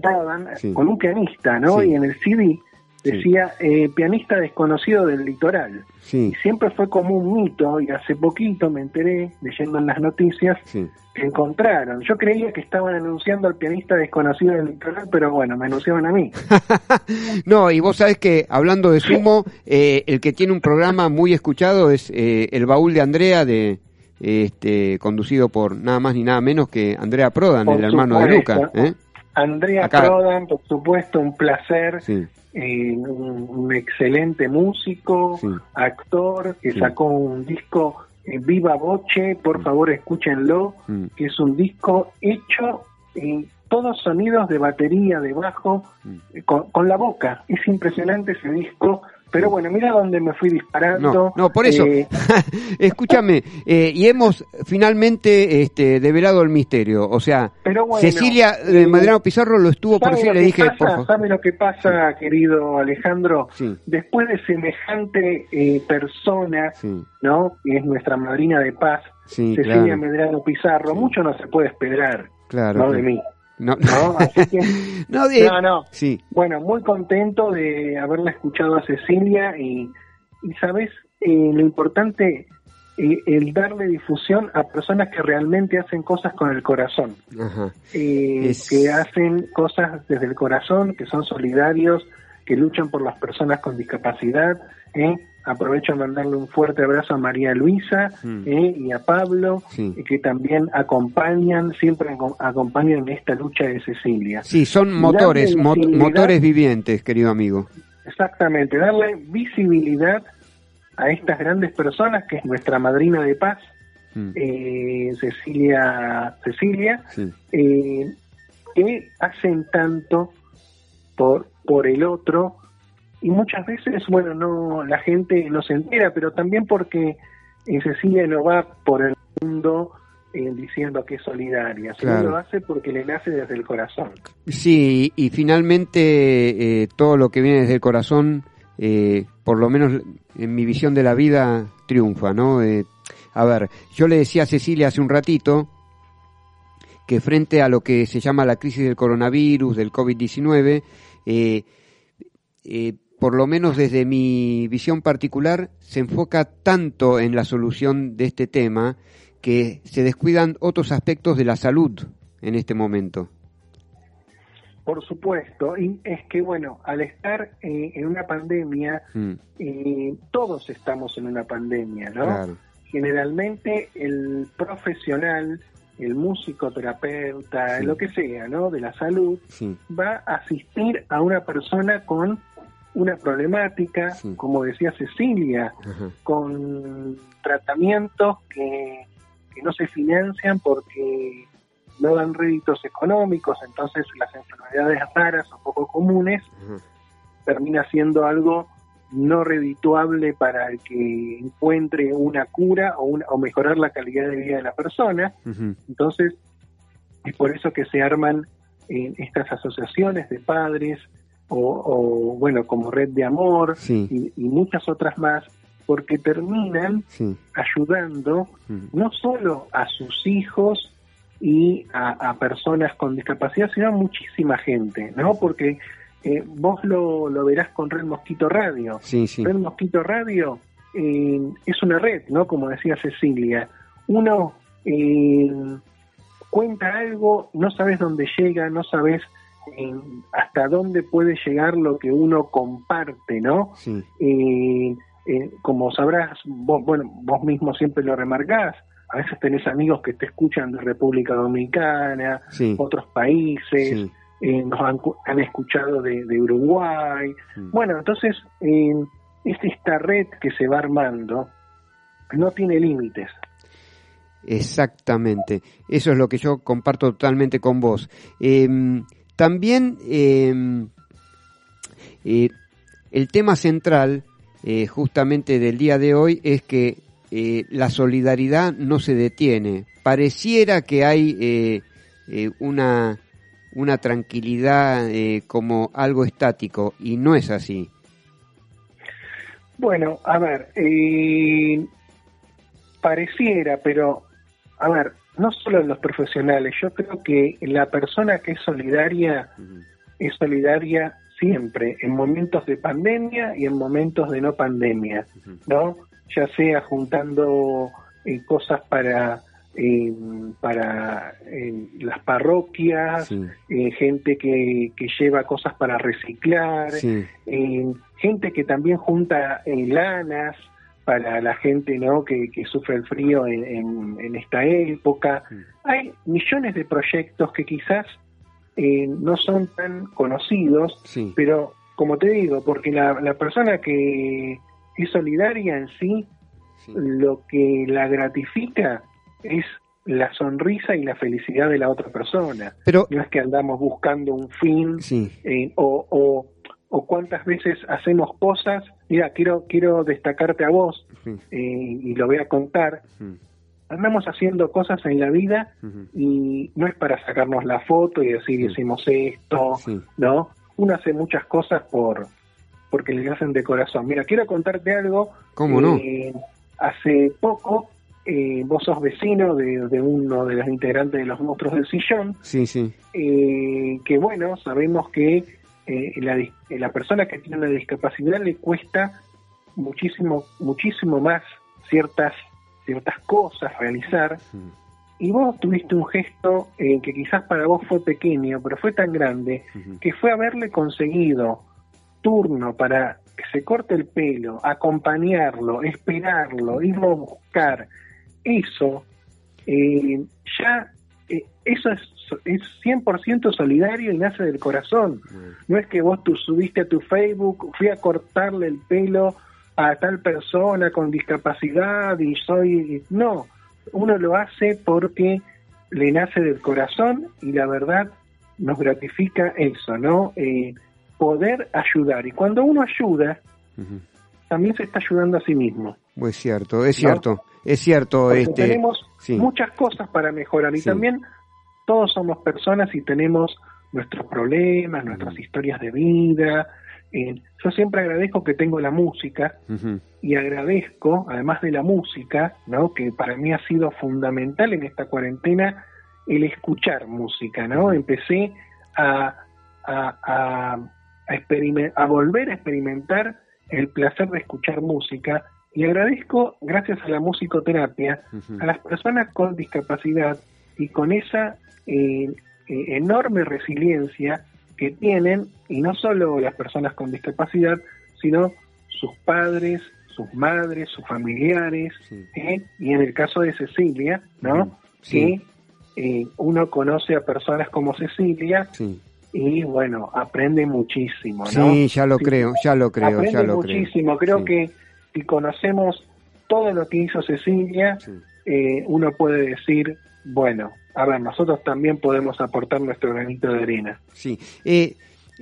Sí. con un pianista, ¿no? Y en el CD Sí. decía eh, pianista desconocido del litoral. sí, Y siempre fue como un mito y hace poquito me enteré, leyendo en las noticias, sí. que encontraron. Yo creía que estaban anunciando al pianista desconocido del litoral, pero bueno, me anunciaban a mí. [laughs] No, y vos sabés que hablando de sumo, eh, el que tiene un programa muy escuchado es eh, El Baúl de Andrea, de este conducido por nada más ni nada menos que Andrea Prodan, Por el hermano de Luca. ¿eh? Andrea Acá. Prodan, por supuesto, un placer. Sí, eh, un, un excelente músico, Sí. actor, que Sí. sacó un disco eh, Viva Voce, por favor escúchenlo, Mm. que es un disco hecho en todos sonidos de batería, de bajo, Mm. eh, con, con la boca. Es impresionante ese disco, pero bueno, mira dónde me fui disparando. No, no, por eso. Eh, [laughs] Escúchame, eh, y hemos finalmente este, develado el misterio. O sea, Pero bueno, Cecilia eh, eh, Madrano Pizarro lo estuvo por ¿Sabe decir, le dije, pasa? por favor. ¿Sabe lo que pasa, querido Alejandro? Sí. Después de semejante eh, persona, Sí, ¿no? Que es nuestra madrina de paz, Cecilia claro, Medrano Pizarro, mucho no se puede esperar, claro. ¿no? De mí, No, ¿no? Así que, [laughs] no, de- no, no. Sí, Bueno, muy contento de haberla escuchado a Cecilia y, y ¿sabes? Eh, lo importante, eh, el darle difusión a personas que realmente hacen cosas con el corazón. ajá. eh, Es- que hacen cosas desde el corazón, que son solidarios, que luchan por las personas con discapacidad. ¿eh? Aprovecho a mandarle un fuerte abrazo a María Luisa Mm. ¿eh? y a Pablo, Sí. eh, que también acompañan, siempre acom- acompañan en esta lucha de Cecilia. Sí, son motores, motores vivientes, querido amigo. Exactamente, darle visibilidad a estas grandes personas, que es nuestra madrina de paz, Mm, eh, Cecilia, Cecilia, sí, eh, que hacen tanto por, por el otro y muchas veces, bueno, no la gente no se entera, pero también porque eh, Cecilia no va por el mundo eh, diciendo que es solidaria, sino Claro. lo hace porque le nace desde el corazón. Sí, y finalmente eh, todo lo que viene desde el corazón, eh, por lo menos en mi visión de la vida, triunfa, ¿no? Eh, a ver, yo le decía a Cecilia hace un ratito que frente a lo que se llama la crisis del coronavirus, del COVID-19, eh, eh, por lo menos desde mi visión particular, se enfoca tanto en la solución de este tema que se descuidan otros aspectos de la salud en este momento. Por supuesto, y es que bueno, al estar eh, en una pandemia, Mm, eh, todos estamos en una pandemia, ¿no? claro. generalmente el profesional, el músico terapeuta, Sí. lo que sea, ¿no? De la salud, Sí, va a asistir a una persona con una problemática, Sí. como decía Cecilia, ajá, con tratamientos que, que no se financian porque no dan réditos económicos, entonces las enfermedades raras o poco comunes termina siendo algo no redituable para el que encuentre una cura o, una- o mejorar la calidad de vida de la persona. Entonces, es por eso que se arman eh, estas asociaciones de padres o, o, bueno, como Red de Amor Sí, y, y muchas otras más, porque terminan sí. ayudando ujú. no solo a sus hijos y a, a personas con discapacidad, sino a muchísima gente, ¿no? Porque eh, vos lo, lo verás con Red Mosquito Radio. Sí, sí. Red Mosquito Radio eh, es una red, ¿no? Como decía Cecilia. Uno eh, cuenta algo, no sabes dónde llega, no sabes eh, hasta dónde puede llegar lo que uno comparte, ¿no? Sí, Eh, eh, como sabrás, vos, bueno, vos mismo siempre lo remarcás, a veces tenés amigos que te escuchan de República Dominicana, sí, otros países, sí. eh, nos han, cu- han escuchado de, de Uruguay. Bueno, entonces, eh, es esta red que se va armando no tiene límites. Exactamente. Eso es lo que yo comparto totalmente con vos. Eh, también eh, eh, el tema central eh, justamente del día de hoy es que eh, la solidaridad no se detiene. Pareciera que hay eh, una, una tranquilidad como algo estático y no es así. Bueno, a ver, pareciera, pero, a ver, no solo en los profesionales, yo creo que la persona que es solidaria es solidaria siempre, en momentos de pandemia y en momentos de no pandemia, ¿no? Ya sea juntando eh, cosas para eh, para eh, las parroquias, Sí. eh, gente que, que lleva cosas para reciclar, Sí. gente que también junta lanas para la gente no que, que sufre el frío en, en- en esta época. Hay millones de proyectos que quizás eh, no son tan conocidos, Sí. pero como te digo, porque la, la persona que es solidaria en sí, lo que la gratifica es la sonrisa y la felicidad de la otra persona. Pero- no es que andamos buscando un fin eh, o, o, o cuántas veces hacemos cosas. Mira, quiero quiero destacarte a vos Sí. eh, y lo voy a contar. Andamos haciendo cosas en la vida y no es para sacarnos la foto y decir hicimos esto, Sí. ¿no? Uno hace muchas cosas por porque le hacen de corazón. Mira, quiero contarte algo. ¿Cómo no? Eh, hace poco eh, vos sos vecino de, de uno de los integrantes de los monstruos del sillón, Sí, sí. eh, que bueno, sabemos que eh, la, dis- la persona que tiene una discapacidad le cuesta muchísimo, muchísimo más ciertas, ciertas cosas realizar. Y vos tuviste un gesto eh, que quizás para vos fue pequeño, pero fue tan grande, que fue haberle conseguido turno para que se corte el pelo, acompañarlo, esperarlo, irlo a buscar. Eso, eh, ya, eh, eso es, es 100% solidario y nace del corazón. No es que vos tú subiste a tu Facebook, fui a cortarle el pelo a tal persona con discapacidad y soy... No, uno lo hace porque le nace del corazón y la verdad nos gratifica eso, ¿no? Eh, poder ayudar. Y cuando uno ayuda, también se está ayudando a sí mismo. Pues cierto, es ¿No? cierto, es cierto. Porque este, tenemos sí. muchas cosas para mejorar y Sí. también todos somos personas y tenemos nuestros problemas, nuestras historias de vida. Eh, yo siempre agradezco que tengo la música y agradezco, además de la música, ¿no? que para mí ha sido fundamental en esta cuarentena, el escuchar música. ¿no? Empecé a, a, a, a a volver a experimentar el placer de escuchar música y agradezco, gracias a la musicoterapia, a las personas con discapacidad y con esa eh, eh, enorme resiliencia que tienen, y no solo las personas con discapacidad, sino sus padres, sus madres, sus familiares, ¿eh? y en el caso de Cecilia, ¿no? Sí. Que eh, uno conoce a personas como Cecilia Sí. y bueno, aprende muchísimo, ¿no? Sí, ya lo creo, ya lo creo, aprende ya lo creo. muchísimo. Creo Sí. que si conocemos todo lo que hizo Cecilia, eh, uno puede decir, bueno, a ver, nosotros también podemos aportar nuestro granito de arena. Sí. Eh,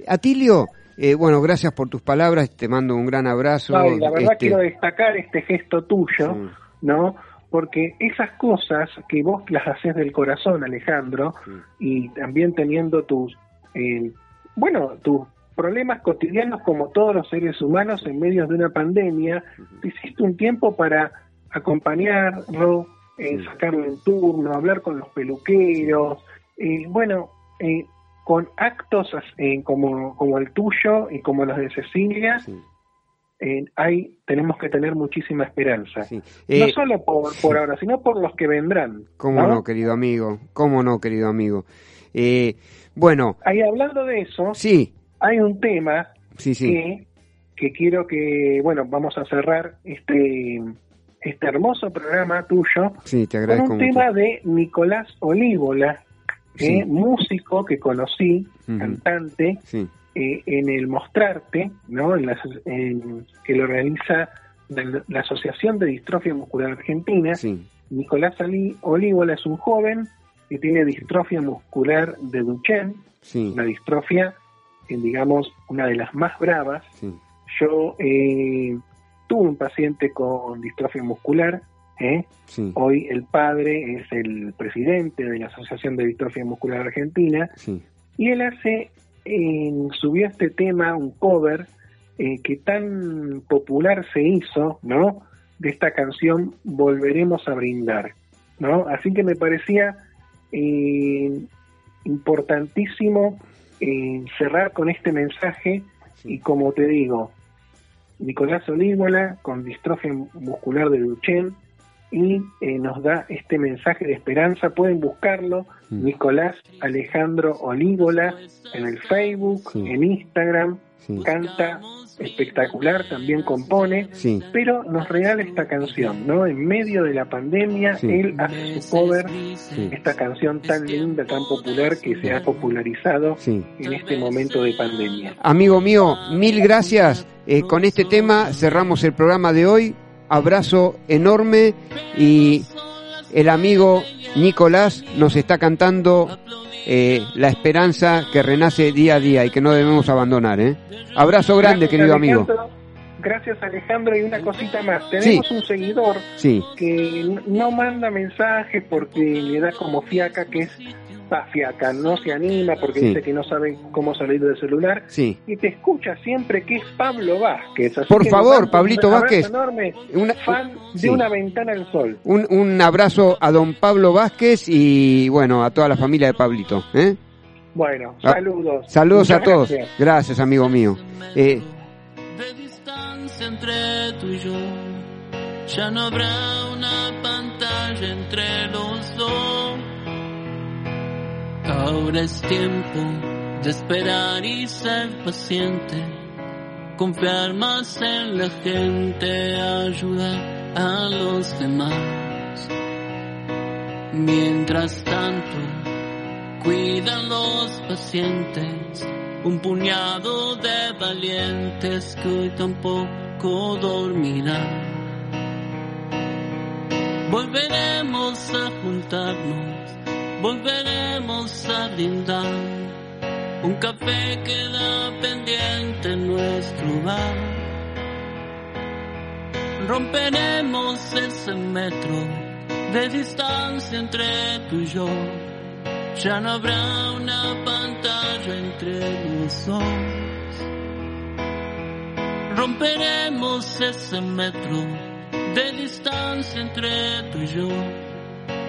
Atilio, eh, bueno, gracias por tus palabras, te mando un gran abrazo. No, la verdad este, quiero destacar este gesto tuyo, ¿no? Porque esas cosas que vos las haces del corazón, Alejandro, y también teniendo tus, eh, bueno, tus problemas cotidianos como todos los seres humanos en medio de una pandemia, te hiciste un tiempo para acompañarlo, eh, sacarlo en turno, hablar con los peluqueros, eh, bueno, eh, con actos eh, como, como el tuyo y como los de Cecilia, eh, hay, tenemos que tener muchísima esperanza. Eh, no solo por, por ahora, sino por los que vendrán. ¿Cómo no, querido amigo? ¿Cómo no, querido amigo? Eh, bueno, Ahí hablando de eso, sí, hay un tema sí, sí. que, que quiero que, bueno, vamos a cerrar este, este hermoso programa tuyo Sí, te con un mucho. tema de Nicolás Olívola, eh, Sí. músico que conocí, cantante, Sí. eh, en el Mostrarte, ¿no? En la, en- que lo organiza la, la Asociación de Distrofia Muscular Argentina. Nicolás Ali- Olívola es un joven que tiene distrofia muscular de Duchenne, una distrofia, digamos, una de las más bravas. Yo eh, tuve un paciente con distrofia muscular, ¿eh? Sí. hoy el padre es el presidente de la Asociación de Distrofia Muscular Argentina, Sí. y él hace, eh, subió este tema, un cover, eh, que tan popular se hizo, ¿no? De esta canción Volveremos a brindar, ¿no? Así que me parecía eh, importantísimo cerrar con este mensaje y como te digo, Nicolás Olívola con distrofia muscular de Duchenne y eh, nos da este mensaje de esperanza. Pueden buscarlo, Mm. Nicolás Alejandro Olívola, en el Facebook, Sí. en Instagram. Sí. Canta espectacular, también compone, Sí. pero nos regala esta canción, ¿no? En medio de la pandemia, Sí. él hace su cover, Sí. esta canción tan linda, tan popular que se ha popularizado en este momento de pandemia. Amigo mío, mil gracias. Eh, con este tema cerramos el programa de hoy. Abrazo enorme y el amigo Nicolás nos está cantando eh, la esperanza que renace día a día y que no debemos abandonar. ¿eh? Abrazo grande, Gracias, querido amigo. Gracias Alejandro y una cosita más. Tenemos un seguidor Sí, que no manda mensajes porque le da como fiaca que es va, fiaca, no se anima porque Sí. dice que no sabe cómo salir del celular sí. y te escucha siempre que es Pablo Vázquez. Así Por favor, un Pablito abrazo Vázquez. enorme, Una- fan de sí. una ventana al sol. Un, un abrazo a don Pablo Vázquez y bueno, a toda la familia de Pablito. ¿eh? Bueno, Ah, saludos. Saludos a todos. gracias. Gracias, amigo mío. Eh, de distancia entre tú y yo. Ya no habrá una pantalla entre los. Ahora es tiempo de esperar y ser paciente. Confiar más en la gente, ayudar a los demás. Mientras tanto, cuidan los pacientes, un puñado de valientes que hoy tampoco dormirán. Volveremos a juntarnos, volveremos a brindar. Un café queda pendiente en nuestro bar. Romperemos ese metro de distancia entre tú y yo. Ya no habrá una pantalla entre los dos. Romperemos ese metro de distancia entre tú y yo.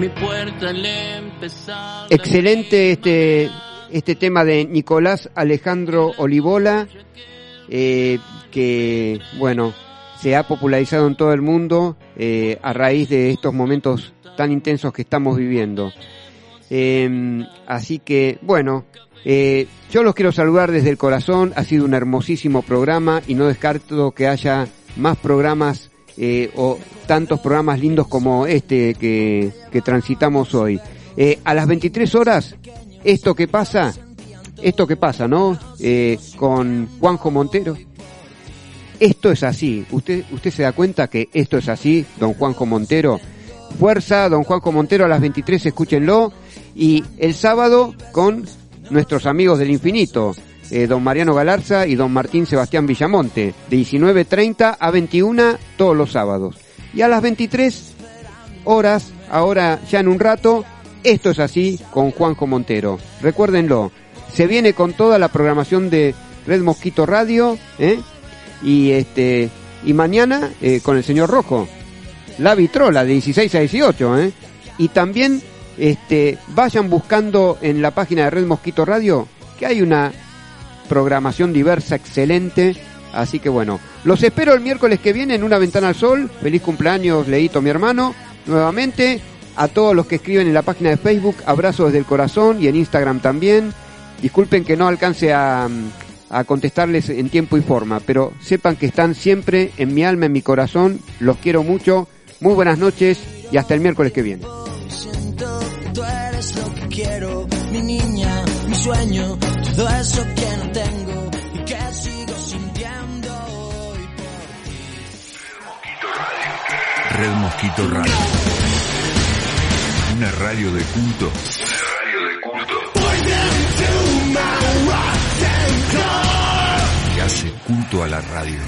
mi puerta excelente este, este tema de Nicolás Alejandro Olivola, eh, que, bueno, se ha popularizado en todo el mundo eh, a raíz de estos momentos tan intensos que estamos viviendo. Eh, así que, bueno, eh, yo los quiero saludar desde el corazón. Ha sido un hermosísimo programa y no descarto que haya más programas eh, o tantos programas lindos como este que, que transitamos hoy. Eh, a las 23 horas, esto que pasa, esto que pasa, ¿no? Eh, con Juanjo Montero. Esto es así. Usted, usted se da cuenta que esto es así, don Juanjo Montero. Fuerza, don Juanjo Montero, a las 23, escúchenlo. Y el sábado con nuestros amigos del infinito, eh, don Mariano Galarza y don Martín Sebastián Villamonte, de 19.30 a 21 todos los sábados. Y a las 23 horas, ahora ya en un rato, esto es así con Juanjo Montero. Recuérdenlo, se viene con toda la programación de Red Mosquito Radio, ¿eh? y este y mañana eh, con el señor Rojo, la vitrola de 16 a 18, ¿eh? y también este, vayan buscando en la página de Red Mosquito Radio que hay una programación diversa, excelente. Así que bueno, los espero el miércoles que viene en una ventana al sol. Feliz cumpleaños, Leito, mi hermano. Nuevamente, a todos los que escriben en la página de Facebook, abrazo desde el corazón y en Instagram también. Disculpen que no alcance a, contestarles en tiempo y forma, pero sepan que están siempre en mi alma, en mi corazón. Los quiero mucho. Muy buenas noches y hasta el miércoles que viene. Siento tú eres lo que quiero, mi niña, mi sueño, todo eso que Red Mosquito Radio. Una radio de culto. Una radio de culto. Que hace culto a la radio.